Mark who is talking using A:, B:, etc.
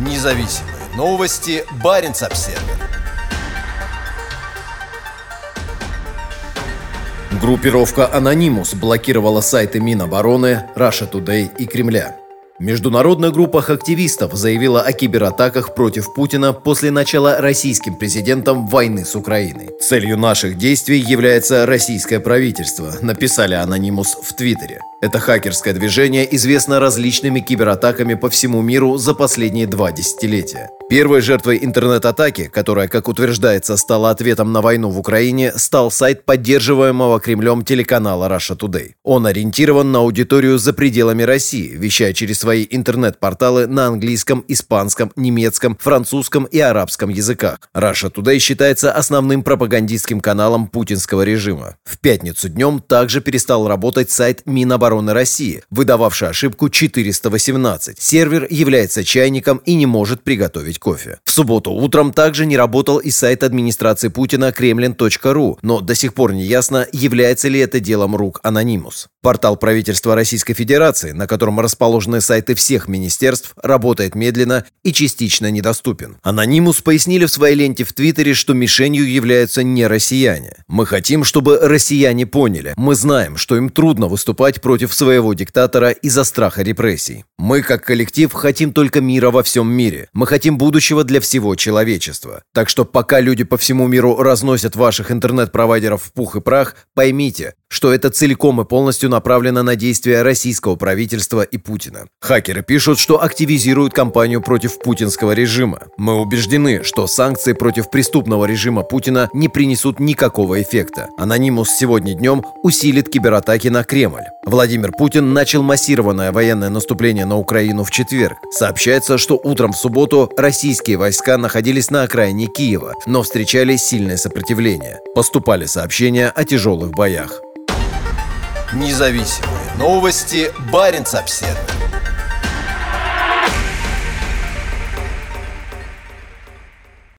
A: Независимые новости. Барин обсерва Группировка «Анонимус» блокировала сайты Минобороны, Russia Today и Кремля. Международная группа активистов заявила о кибератаках против Путина после начала российским президентом войны с Украиной. Целью наших действий является российское правительство, написали Анонимус в Твиттере. Это хакерское движение известно различными кибератаками по всему миру за последние два десятилетия. Первой жертвой интернет-атаки, которая, как утверждается, стала ответом на войну в Украине, стал сайт поддерживаемого Кремлем телеканала Russia Today. Он ориентирован на аудиторию за пределами России, вещая через свои интернет-порталы на английском, испанском, немецком, французском и арабском языках. Russia Today считается основным пропагандистским каналом путинского режима. В пятницу днем также перестал работать сайт Минобороны России, выдававший ошибку 418. Сервер является чайником и не может приготовить кофе. В субботу утром также не работал и сайт администрации Путина kremlin.ru, но до сих пор не ясно, является ли это делом рук Анонимус. Портал правительства Российской Федерации, на котором расположены сайты всех министерств, работает медленно и частично недоступен. Анонимус пояснили в своей ленте в Твиттере, что мишенью являются не россияне. Мы хотим, чтобы россияне поняли. Мы знаем, что им трудно выступать против своего диктатора из-за страха репрессий. Мы, как коллектив, хотим только мира во всем мире. Мы хотим будущего для всего человечества. Так что пока люди по всему миру разносят ваших интернет-провайдеров в пух и прах, поймите, что это целиком и полностью направлено на действия российского правительства и Путина. Хакеры пишут, что активизируют кампанию против путинского режима. Мы убеждены, что санкции против преступного режима Путина не принесут никакого эффекта. Анонимус сегодня днем усилит кибератаки на Кремль. Владимир Путин начал массированное военное наступление на Украину в четверг. Сообщается, что утром в субботу российские войска находились на окраине Киева, но встречали сильное сопротивление. Поступали сообщения о тяжелых боях. Независимые новости. Барин обседный.